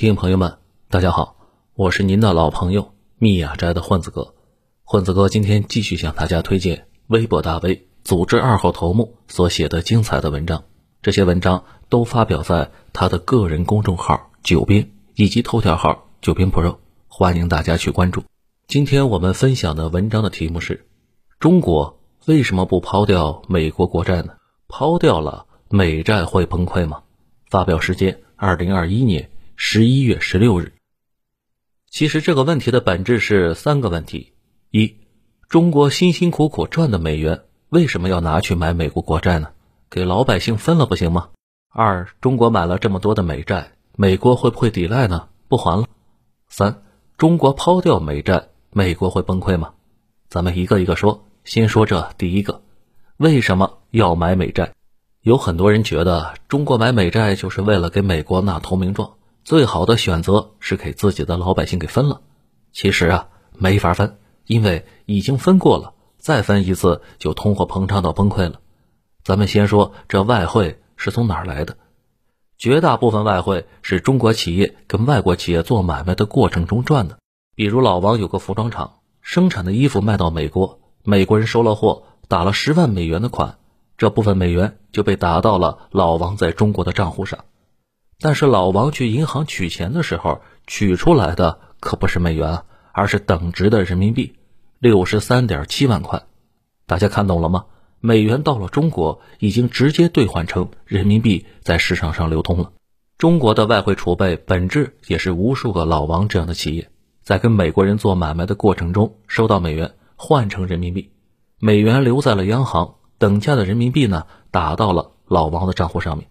听众朋友们，大家好，我是您的老朋友密雅斋的混子哥。混子哥今天继续向大家推荐微博大 V 组织二号头目所写的精彩的文章。这些文章都发表在他的个人公众号“九编”以及头条号“九编 Pro”，欢迎大家去关注。今天我们分享的文章的题目是：中国为什么不抛掉美国国债呢？抛掉了美债会崩溃吗？发表时间：二零二一年。十一月十六日，其实这个问题的本质是三个问题：一，中国辛辛苦苦赚的美元为什么要拿去买美国国债呢？给老百姓分了不行吗？二，中国买了这么多的美债，美国会不会抵赖呢？不还了？三，中国抛掉美债，美国会崩溃吗？咱们一个一个说。先说这第一个，为什么要买美债？有很多人觉得中国买美债就是为了给美国纳投名状。最好的选择是给自己的老百姓给分了，其实啊没法分，因为已经分过了，再分一次就通货膨胀到崩溃了。咱们先说这外汇是从哪儿来的？绝大部分外汇是中国企业跟外国企业做买卖的过程中赚的。比如老王有个服装厂，生产的衣服卖到美国，美国人收了货，打了十万美元的款，这部分美元就被打到了老王在中国的账户上。但是老王去银行取钱的时候，取出来的可不是美元，而是等值的人民币，六十三点七万块。大家看懂了吗？美元到了中国，已经直接兑换成人民币，在市场上流通了。中国的外汇储备本质也是无数个老王这样的企业，在跟美国人做买卖的过程中，收到美元换成人民币，美元留在了央行，等价的人民币呢打到了老王的账户上面。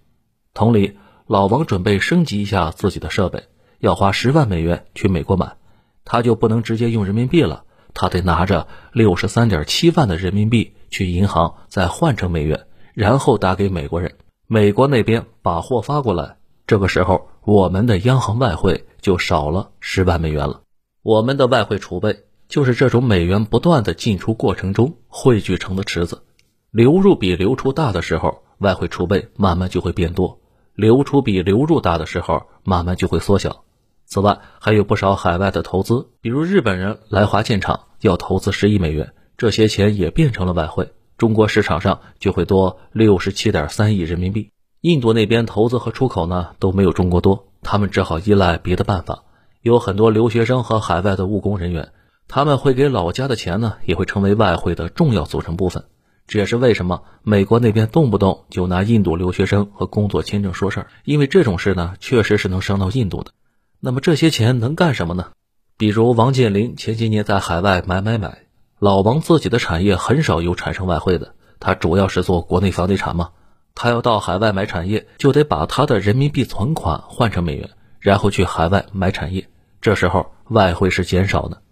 同理。老王准备升级一下自己的设备，要花十万美元去美国买，他就不能直接用人民币了，他得拿着六十三点七万的人民币去银行再换成美元，然后打给美国人，美国那边把货发过来。这个时候，我们的央行外汇就少了十万美元了。我们的外汇储备就是这种美元不断的进出过程中汇聚成的池子，流入比流出大的时候，外汇储备慢慢就会变多。流出比流入大的时候，慢慢就会缩小。此外，还有不少海外的投资，比如日本人来华建厂要投资十亿美元，这些钱也变成了外汇，中国市场上就会多六十七点三亿人民币。印度那边投资和出口呢都没有中国多，他们只好依赖别的办法。有很多留学生和海外的务工人员，他们会给老家的钱呢，也会成为外汇的重要组成部分。这也是为什么美国那边动不动就拿印度留学生和工作签证说事儿，因为这种事呢，确实是能伤到印度的。那么这些钱能干什么呢？比如王健林前些年在海外买买买，老王自己的产业很少有产生外汇的，他主要是做国内房地产嘛。他要到海外买产业，就得把他的人民币存款换成美元，然后去海外买产业，这时候外汇是减少的。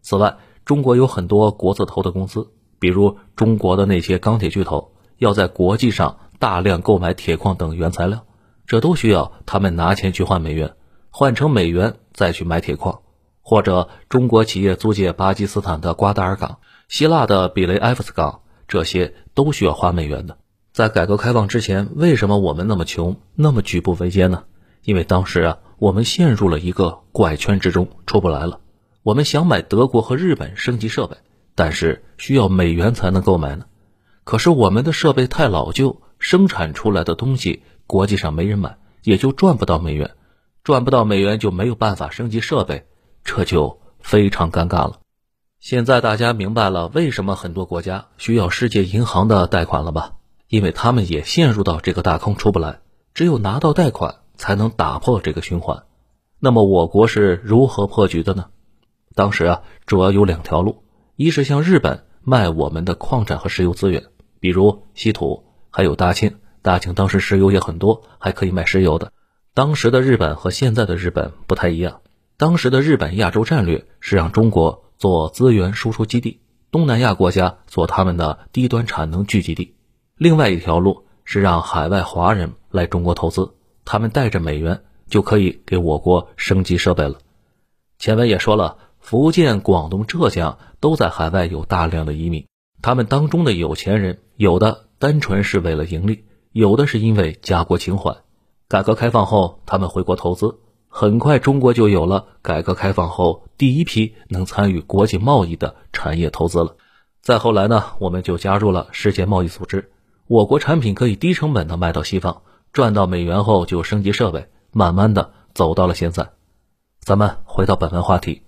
此外，中国有很多国字头的公司。比如中国的那些钢铁巨头要在国际上大量购买铁矿等原材料，这都需要他们拿钱去换美元，换成美元再去买铁矿。或者中国企业租借巴基斯坦的瓜达尔港、希腊的比雷埃夫斯港，这些都需要花美元的。在改革开放之前，为什么我们那么穷，那么举步维艰呢？因为当时啊，我们陷入了一个怪圈之中，出不来了。我们想买德国和日本升级设备。但是需要美元才能购买呢，可是我们的设备太老旧，生产出来的东西国际上没人买，也就赚不到美元，赚不到美元就没有办法升级设备，这就非常尴尬了。现在大家明白了为什么很多国家需要世界银行的贷款了吧？因为他们也陷入到这个大坑出不来，只有拿到贷款才能打破这个循环。那么我国是如何破局的呢？当时啊，主要有两条路。一是向日本卖我们的矿产和石油资源，比如稀土，还有大庆。大庆当时石油也很多，还可以卖石油的。当时的日本和现在的日本不太一样。当时的日本亚洲战略是让中国做资源输出基地，东南亚国家做他们的低端产能聚集地。另外一条路是让海外华人来中国投资，他们带着美元就可以给我国升级设备了。前文也说了。福建、广东、浙江都在海外有大量的移民，他们当中的有钱人，有的单纯是为了盈利，有的是因为家国情怀。改革开放后，他们回国投资，很快中国就有了改革开放后第一批能参与国际贸易的产业投资了。再后来呢，我们就加入了世界贸易组织，我国产品可以低成本的卖到西方，赚到美元后就升级设备，慢慢的走到了现在。咱们回到本文话题，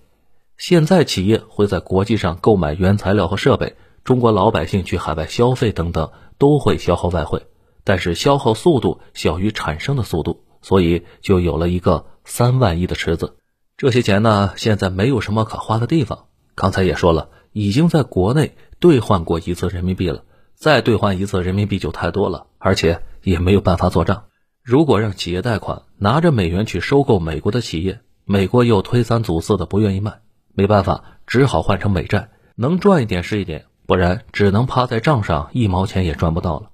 现在企业会在国际上购买原材料和设备，中国老百姓去海外消费等等都会消耗外汇，但是消耗速度小于产生的速度，所以就有了一个三万亿的池子。这些钱呢，现在没有什么可花的地方。刚才也说了，已经在国内。兑换过一次人民币了，再兑换一次人民币就太多了，而且也没有办法做账。如果让企业贷款，拿着美元去收购美国的企业，美国又推三阻四的不愿意卖，没办法，只好换成美债，能赚一点是一点，不然只能趴在账上，一毛钱也赚不到了。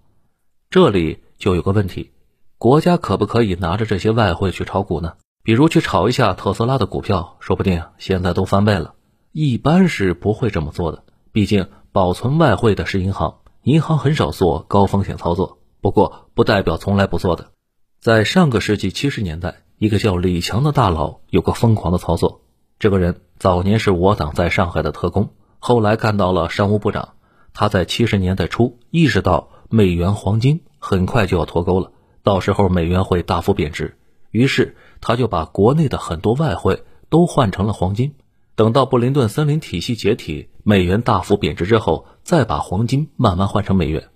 这里就有个问题，国家可不可以拿着这些外汇去炒股呢？比如去炒一下特斯拉的股票，说不定现在都翻倍了。一般是不会这么做的，毕竟。保存外汇的是银行，银行很少做高风险操作，不过不代表从来不做的。在上个世纪七十年代，一个叫李强的大佬有个疯狂的操作。这个人早年是我党在上海的特工，后来干到了商务部长。他在七十年代初意识到美元黄金很快就要脱钩了，到时候美元会大幅贬值，于是他就把国内的很多外汇都换成了黄金。等到布林顿森林体系解体，美元大幅贬值之后，再把黄金慢慢换成美元。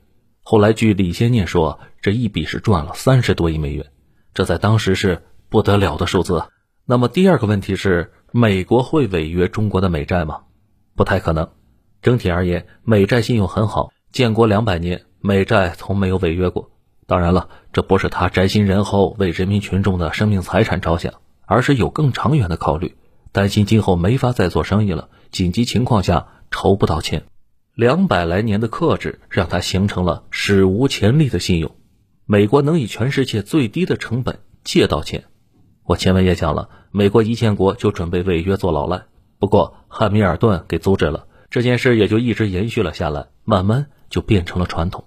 后来据李先念说，这一笔是赚了三十多亿美元，这在当时是不得了的数字。那么第二个问题是，美国会违约中国的美债吗？不太可能。整体而言，美债信用很好，建国两百年，美债从没有违约过。当然了，这不是他宅心仁厚，为人民群众的生命财产着想，而是有更长远的考虑。担心今后没法再做生意了，紧急情况下筹不到钱，两百来年的克制让他形成了史无前例的信用。美国能以全世界最低的成本借到钱。我前面也讲了，美国一建国就准备违约做老赖，不过汉密尔顿给阻止了，这件事也就一直延续了下来，慢慢就变成了传统。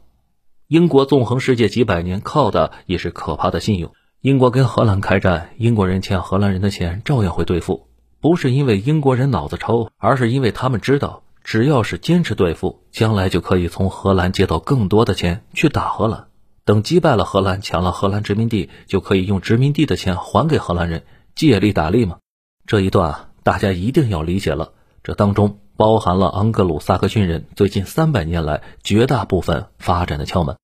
英国纵横世界几百年，靠的也是可怕的信用。英国跟荷兰开战，英国人欠荷兰人的钱照样会兑付。不是因为英国人脑子抽，而是因为他们知道，只要是坚持对付，将来就可以从荷兰借到更多的钱去打荷兰。等击败了荷兰，抢了荷兰殖民地，就可以用殖民地的钱还给荷兰人，借力打力嘛。这一段啊大家一定要理解了，这当中包含了盎格鲁撒克逊人最近三百年来绝大部分发展的窍门。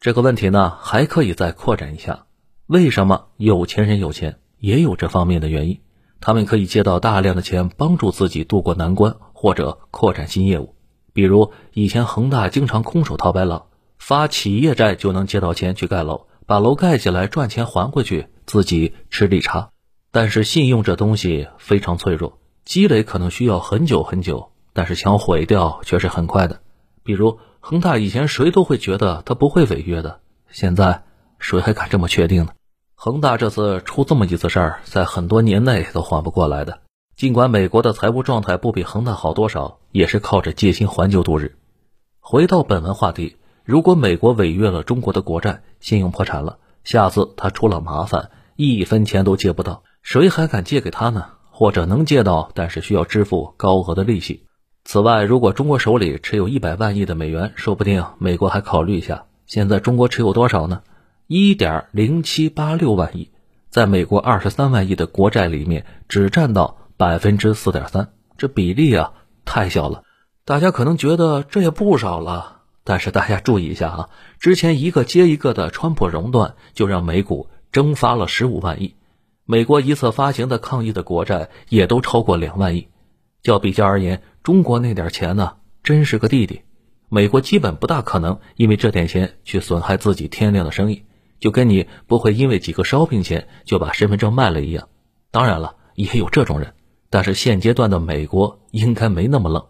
这个问题呢，还可以再扩展一下：为什么有钱人有钱，也有这方面的原因。他们可以借到大量的钱，帮助自己渡过难关或者扩展新业务。比如以前恒大经常空手套白狼，发企业债就能借到钱去盖楼，把楼盖起来赚钱还回去，自己吃利差。但是信用这东西非常脆弱，积累可能需要很久很久，但是想毁掉却是很快的。比如恒大以前谁都会觉得他不会违约的，现在谁还敢这么确定呢？恒大这次出这么一次事儿，在很多年内都缓不过来的。尽管美国的财务状态不比恒大好多少，也是靠着借新还旧度日。回到本文话题，如果美国违约了中国的国债，信用破产了，下次他出了麻烦，一分钱都借不到，谁还敢借给他呢？或者能借到，但是需要支付高额的利息。此外，如果中国手里持有一百万亿的美元，说不定美国还考虑一下。现在中国持有多少呢？一点零七八六万亿，在美国二十三万亿的国债里面，只占到百分之四点三，这比例啊太小了。大家可能觉得这也不少了，但是大家注意一下啊，之前一个接一个的川普熔断，就让美股蒸发了十五万亿。美国一次发行的抗疫的国债也都超过两万亿。较比较而言，中国那点钱呢，真是个弟弟。美国基本不大可能因为这点钱去损害自己天亮的生意。就跟你不会因为几个烧饼钱就把身份证卖了一样，当然了，也有这种人，但是现阶段的美国应该没那么愣。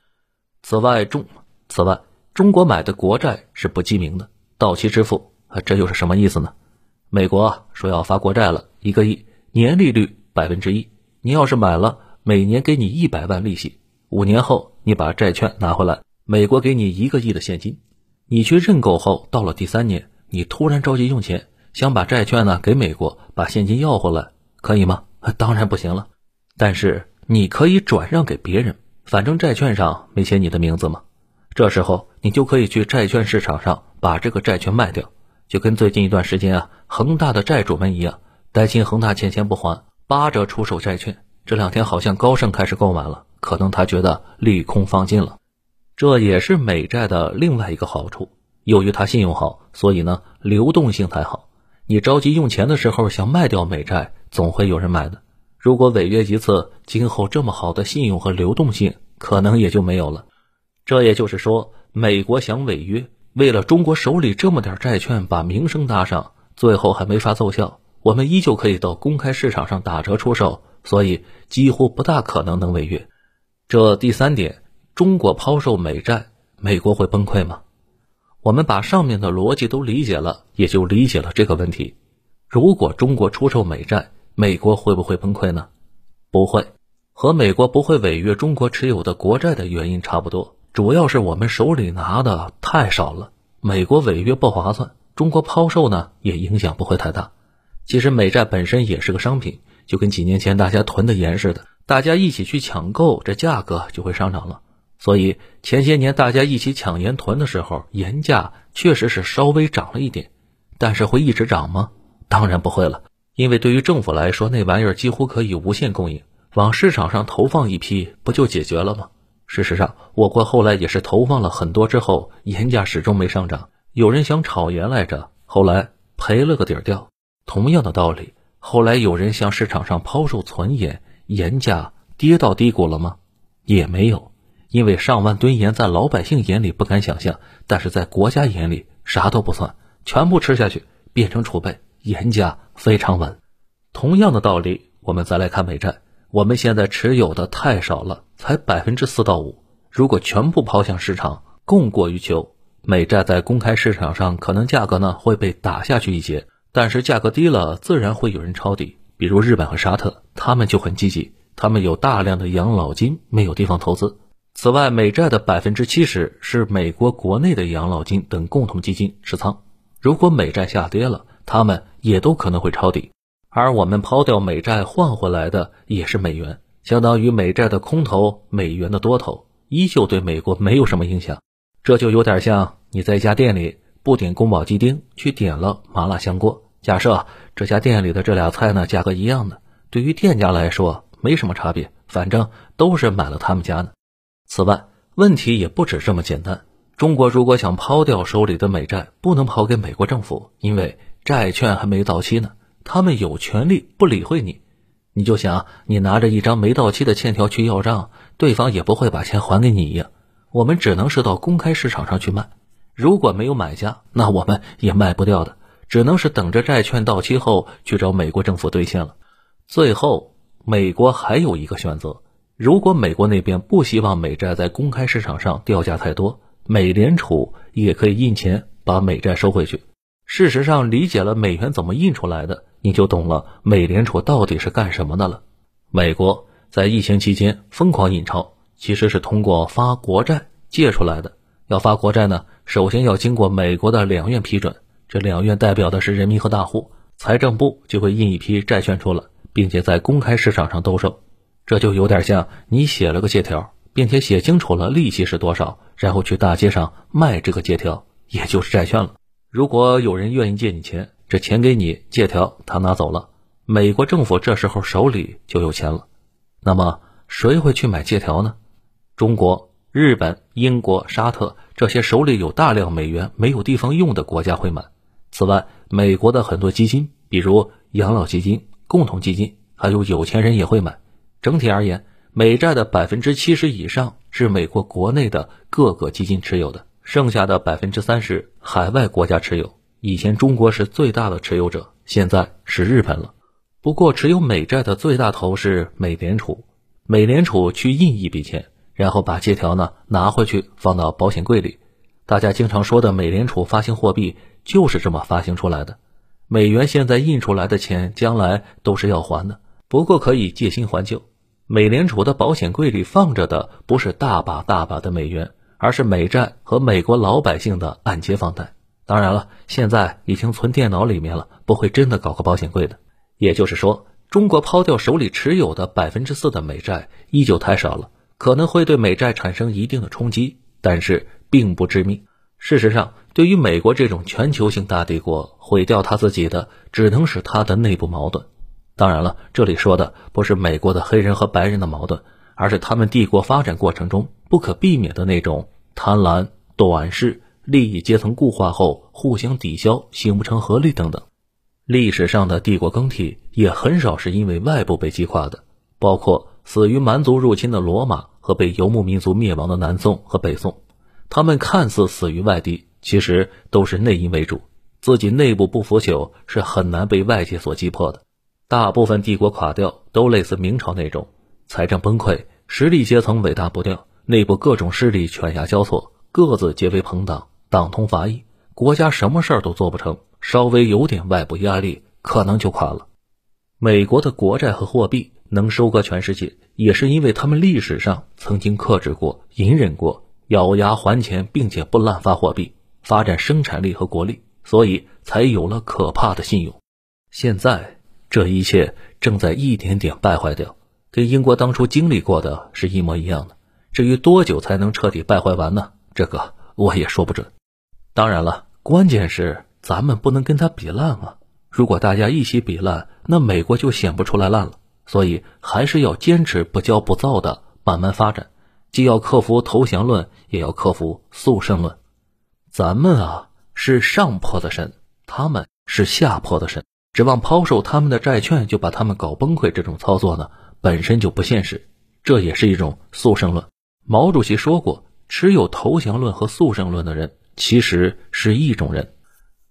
此外，中此外，中国买的国债是不记名的，到期支付，这又是什么意思呢？美国说要发国债了，一个亿，年利率百分之一，你要是买了，每年给你一百万利息，五年后你把债券拿回来，美国给你一个亿的现金，你去认购后，到了第三年，你突然着急用钱。想把债券呢给美国，把现金要回来，可以吗？当然不行了。但是你可以转让给别人，反正债券上没写你的名字嘛。这时候你就可以去债券市场上把这个债券卖掉，就跟最近一段时间啊，恒大的债主们一样，担心恒大欠钱不还，八折出售债券。这两天好像高盛开始购买了，可能他觉得利空放尽了。这也是美债的另外一个好处，由于它信用好，所以呢流动性才好。你着急用钱的时候想卖掉美债，总会有人买的。如果违约一次，今后这么好的信用和流动性可能也就没有了。这也就是说，美国想违约，为了中国手里这么点债券把名声搭上，最后还没法奏效。我们依旧可以到公开市场上打折出售，所以几乎不大可能能违约。这第三点，中国抛售美债，美国会崩溃吗？我们把上面的逻辑都理解了，也就理解了这个问题。如果中国出售美债，美国会不会崩溃呢？不会，和美国不会违约中国持有的国债的原因差不多，主要是我们手里拿的太少了。美国违约不划算，中国抛售呢也影响不会太大。其实美债本身也是个商品，就跟几年前大家囤的盐似的，大家一起去抢购，这价格就会上涨了。所以前些年大家一起抢盐囤的时候，盐价确实是稍微涨了一点，但是会一直涨吗？当然不会了。因为对于政府来说，那玩意儿几乎可以无限供应，往市场上投放一批，不就解决了吗？事实上，我国后来也是投放了很多之后，盐价始终没上涨。有人想炒盐来着，后来赔了个底儿掉。同样的道理，后来有人向市场上抛售存盐，盐价跌到低谷了吗？也没有，因为上万吨盐在老百姓眼里不敢想象，但是在国家眼里啥都不算，全部吃下去变成储备。盐价非常稳，同样的道理，我们再来看美债。我们现在持有的太少了，才百分之四到五。如果全部抛向市场，供过于求，美债在公开市场上可能价格呢会被打下去一截。但是价格低了，自然会有人抄底。比如日本和沙特，他们就很积极，他们有大量的养老金没有地方投资。此外，美债的百分之七十是美国国内的养老金等共同基金持仓。如果美债下跌了，他们也都可能会抄底，而我们抛掉美债换回来的也是美元，相当于美债的空头，美元的多头，依旧对美国没有什么影响。这就有点像你在一家店里不点宫保鸡丁，去点了麻辣香锅。假设这家店里的这俩菜呢价格一样的，对于店家来说没什么差别，反正都是买了他们家的。此外，问题也不止这么简单。中国如果想抛掉手里的美债，不能抛给美国政府，因为。债券还没到期呢，他们有权利不理会你。你就想，你拿着一张没到期的欠条去要账，对方也不会把钱还给你一样。我们只能是到公开市场上去卖，如果没有买家，那我们也卖不掉的，只能是等着债券到期后去找美国政府兑现了。最后，美国还有一个选择：如果美国那边不希望美债在公开市场上掉价太多，美联储也可以印钱把美债收回去。事实上，理解了美元怎么印出来的，你就懂了美联储到底是干什么的了。美国在疫情期间疯狂印钞，其实是通过发国债借出来的。要发国债呢，首先要经过美国的两院批准，这两院代表的是人民和大户，财政部就会印一批债券出来，并且在公开市场上兜售。这就有点像你写了个借条，并且写清楚了利息是多少，然后去大街上卖这个借条，也就是债券了。如果有人愿意借你钱，这钱给你，借条他拿走了，美国政府这时候手里就有钱了。那么谁会去买借条呢？中国、日本、英国、沙特这些手里有大量美元没有地方用的国家会买。此外，美国的很多基金，比如养老基金、共同基金，还有有钱人也会买。整体而言，美债的百分之七十以上是美国国内的各个基金持有的。剩下的百分之三十，海外国家持有。以前中国是最大的持有者，现在是日本了。不过，持有美债的最大头是美联储。美联储去印一笔钱，然后把借条呢拿回去放到保险柜里。大家经常说的美联储发行货币就是这么发行出来的。美元现在印出来的钱，将来都是要还的，不过可以借新还旧。美联储的保险柜里放着的不是大把大把的美元。而是美债和美国老百姓的按揭房贷，当然了，现在已经存电脑里面了，不会真的搞个保险柜的。也就是说，中国抛掉手里持有的百分之四的美债依旧太少了，可能会对美债产生一定的冲击，但是并不致命。事实上，对于美国这种全球性大帝国，毁掉他自己的只能是他的内部矛盾。当然了，这里说的不是美国的黑人和白人的矛盾，而是他们帝国发展过程中不可避免的那种贪婪、短视、利益阶层固化后互相抵消、形不成合力等等。历史上的帝国更替也很少是因为外部被击垮的，包括死于蛮族入侵的罗马和被游牧民族灭亡的南宋和北宋。他们看似死于外敌，其实都是内因为主，自己内部不腐朽是很难被外界所击破的。大部分帝国垮掉都类似明朝那种，财政崩溃，实力阶层尾大不掉，内部各种势力犬牙交错，各自结为朋党，党同伐异，国家什么事儿都做不成，稍微有点外部压力，可能就垮了。美国的国债和货币能收割全世界，也是因为他们历史上曾经克制过、隐忍过。咬牙还钱，并且不滥发货币，发展生产力和国力，所以才有了可怕的信用。现在这一切正在一点点败坏掉，跟英国当初经历过的是一模一样的。至于多久才能彻底败坏完呢？这个我也说不准。当然了，关键是咱们不能跟他比烂啊！如果大家一起比烂，那美国就显不出来烂了。所以还是要坚持不骄不躁的慢慢发展。既要克服投降论，也要克服速胜论。咱们啊是上坡的神，他们是下坡的神。指望抛售他们的债券就把他们搞崩溃，这种操作呢本身就不现实。这也是一种速胜论。毛主席说过，持有投降论和速胜论的人其实是一种人。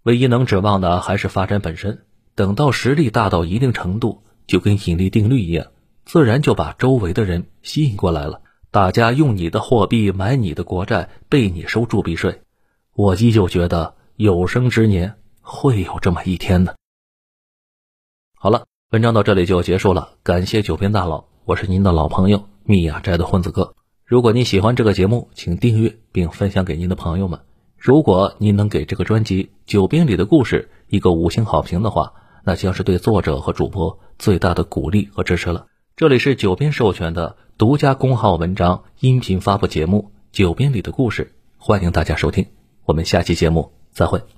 唯一能指望的还是发展本身。等到实力大到一定程度，就跟引力定律一样，自然就把周围的人吸引过来了。大家用你的货币买你的国债，被你收铸币税。我依旧觉得有生之年会有这么一天的。好了，文章到这里就结束了。感谢九编大佬，我是您的老朋友密雅斋的混子哥。如果您喜欢这个节目，请订阅并分享给您的朋友们。如果您能给这个专辑《九编里的故事》一个五星好评的话，那将是对作者和主播最大的鼓励和支持了。这里是九编授权的。独家公号文章音频发布节目《九编里的故事》，欢迎大家收听。我们下期节目再会。